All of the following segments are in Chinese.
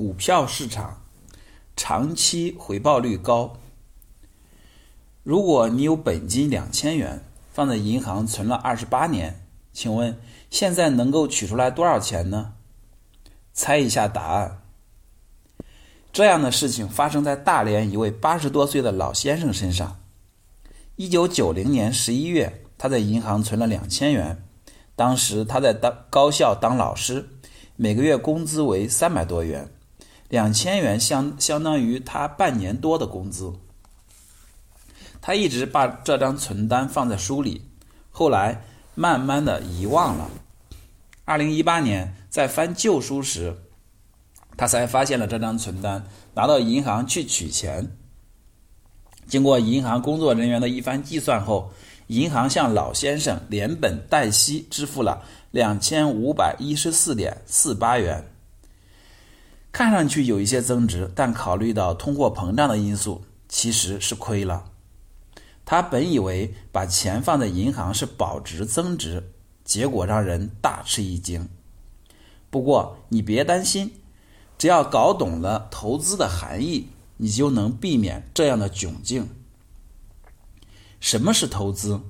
股票市场长期回报率高。如果你有本金两千元，放在银行存了二十八年，请问现在能够取出来多少钱呢？猜一下答案。这样的事情发生在大连一位八十多岁的老先生身上。一九九零年十一月，他在银行存了两千元，当时他在当高校当老师，每个月工资为三百多元，两千元相相当于他半年多的工资。他一直把这张存单放在书里，后来慢慢的遗忘了。二零一八年在翻旧书时，他才发现了这张存单，拿到银行去取钱。经过银行工作人员的一番计算后，银行向老先生连本带息支付了两千五百一十四点四八元。看上去有一些增值，但考虑到通货膨胀的因素，其实是亏了。他本以为把钱放在银行是保值增值，结果让人大吃一惊。不过你别担心，只要搞懂了投资的含义，你就能避免这样的窘境。什么是投资？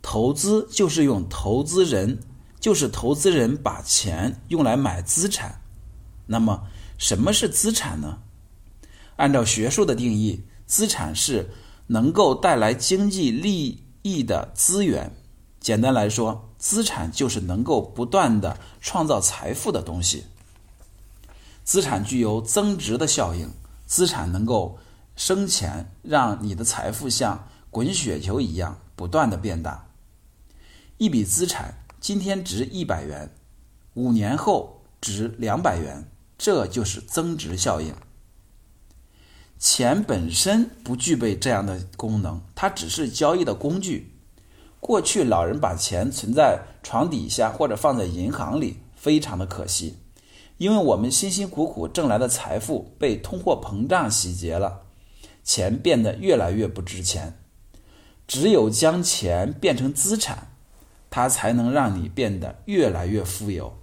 投资就是用投资人，就是投资人把钱用来买资产。那么什么是资产呢？按照学术的定义，资产是。能够带来经济利益的资源，简单来说，资产就是能够不断的创造财富的东西。资产具有增值的效应，资产能够生钱，让你的财富像滚雪球一样不断的变大。一笔资产今天值一百元，五年后值两百元，这就是增值效应。钱本身不具备这样的功能，它只是交易的工具。过去老人把钱存在床底下或者放在银行里，非常的可惜，因为我们辛辛苦苦挣来的财富被通货膨胀洗劫了，钱变得越来越不值钱。只有将钱变成资产，它才能让你变得越来越富有。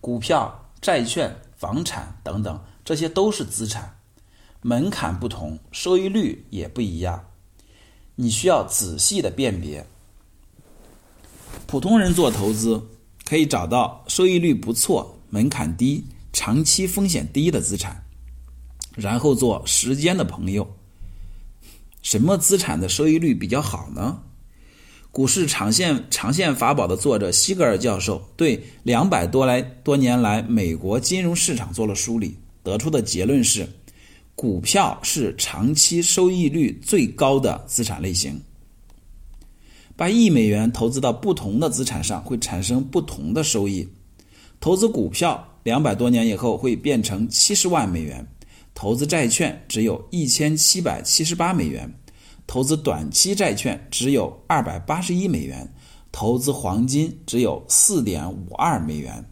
股票、债券、房产等等，这些都是资产。门槛不同，收益率也不一样，你需要仔细的辨别。普通人做投资可以找到收益率不错、门槛低、长期风险低的资产，然后做时间的朋友。什么资产的收益率比较好呢？股市长线长线法宝的作者西格尔教授对两百多来多年来美国金融市场做了梳理，得出的结论是。股票是长期收益率最高的资产类型。把一美元投资到不同的资产上，会产生不同的收益。投资股票两百多年以后会变成七十万美元，投资债券只有一千七百七十八美元，投资短期债券只有二百八十一美元，投资黄金只有四点五二美元。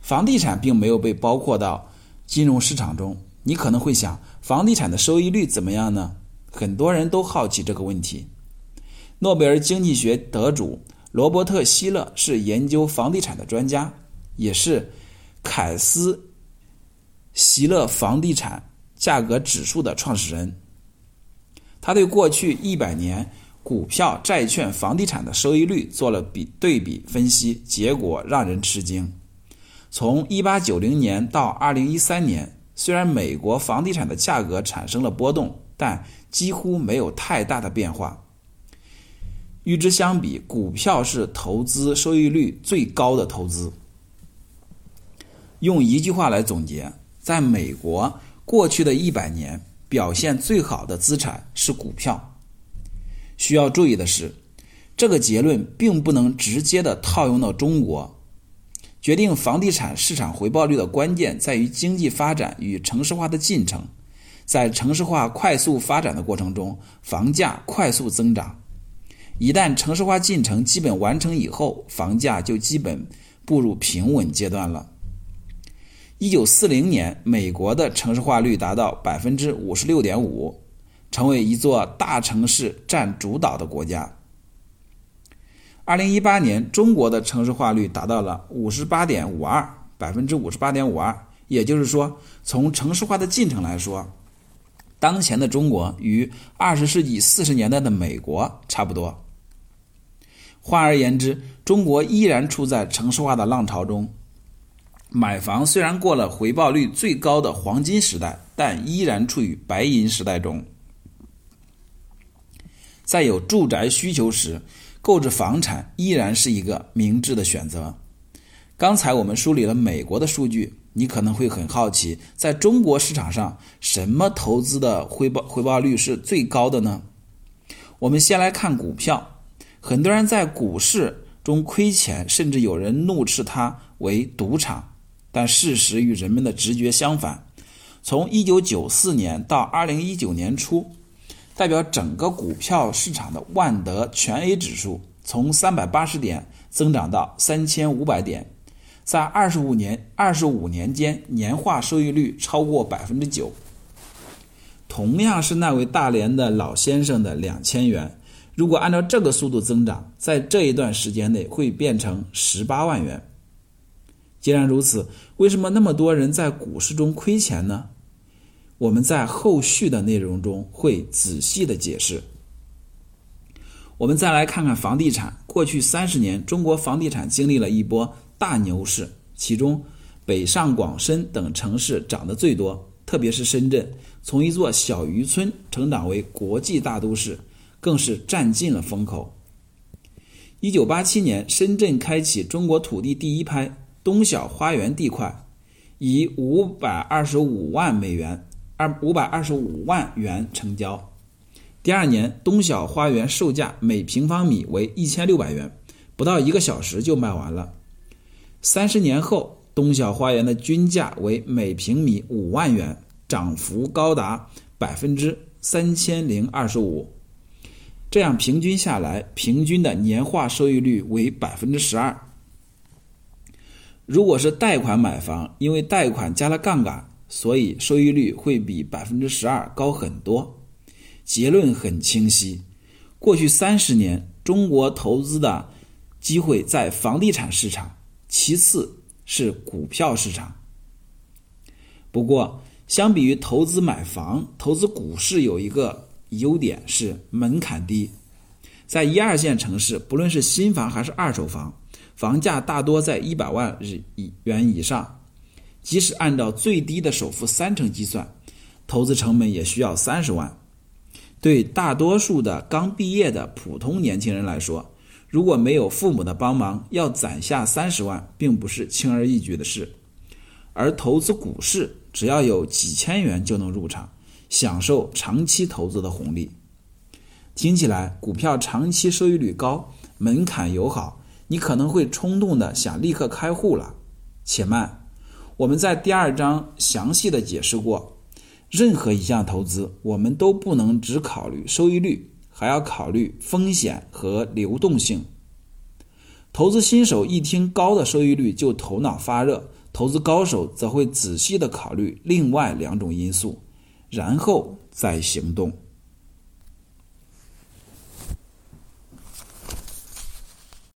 房地产并没有被包括到金融市场中。你可能会想，房地产的收益率怎么样呢？很多人都好奇这个问题。诺贝尔经济学得主罗伯特·希勒是研究房地产的专家，也是凯斯希勒房地产价格指数的创始人。他对过去一百年股票、债券、房地产的收益率做了比对比分析，结果让人吃惊。从1890年到2013年。虽然美国房地产的价格产生了波动，但几乎没有太大的变化。与之相比，股票是投资收益率最高的投资。用一句话来总结，在美国过去的一百年表现最好的资产是股票。需要注意的是，这个结论并不能直接的套用到中国。决定房地产市场回报率的关键在于经济发展与城市化的进程。在城市化快速发展的过程中，房价快速增长。一旦城市化进程基本完成以后，房价就基本步入平稳阶段了。一九四零年，美国的城市化率达到百分之五十六点五，成为一座大城市占主导的国家。二零一八年，中国的城市化率达到了五十八点五二百分之五十八点五二，也就是说，从城市化的进程来说，当前的中国与二十世纪四十年代的美国差不多。换而言之，中国依然处在城市化的浪潮中。买房虽然过了回报率最高的黄金时代，但依然处于白银时代中。在有住宅需求时，购置房产依然是一个明智的选择。刚才我们梳理了美国的数据，你可能会很好奇，在中国市场上，什么投资的回报回报率是最高的呢？我们先来看股票。很多人在股市中亏钱，甚至有人怒斥它为赌场。但事实与人们的直觉相反。从1994年到2019年初，代表整个股票市场的万德全 A 指数从380点增长到3500点，在25年25年间年化收益率超过9%。同样是那位大连的老先生的2000元。如果按照这个速度增长，在这一段时间内会变成十八万元。既然如此，为什么那么多人在股市中亏钱呢？我们在后续的内容中会仔细的解释。我们再来看看房地产。过去三十年，中国房地产经历了一波大牛市，其中北上广深等城市涨得最多，特别是深圳，从一座小渔村成长为国际大都市。更是占尽了风口。一九八七年，深圳开启中国土地第一拍东晓花园地块，以五百二十五万美元二五百二十五万元成交。第二年，东晓花园售价每平方米为一千六百元，不到一个小时就卖完了。三十年后，东晓花园的均价为每平米五万元，涨幅高达百分之三千零二十五。这样平均下来，平均的年化收益率为百分之十二。如果是贷款买房，因为贷款加了杠杆，所以收益率会比百分之十二高很多。结论很清晰：过去三十年，中国投资的机会在房地产市场，其次是股票市场。不过，相比于投资买房，投资股市有一个。优点是门槛低，在一二线城市，不论是新房还是二手房，房价大多在一百万日元以上。即使按照最低的首付三成计算，投资成本也需要三十万。对大多数的刚毕业的普通年轻人来说，如果没有父母的帮忙，要攒下三十万，并不是轻而易举的事。而投资股市，只要有几千元就能入场。享受长期投资的红利，听起来股票长期收益率高，门槛友好，你可能会冲动的想立刻开户了。且慢，我们在第二章详细的解释过，任何一项投资，我们都不能只考虑收益率，还要考虑风险和流动性。投资新手一听高的收益率就头脑发热，投资高手则会仔细的考虑另外两种因素。然后再行动。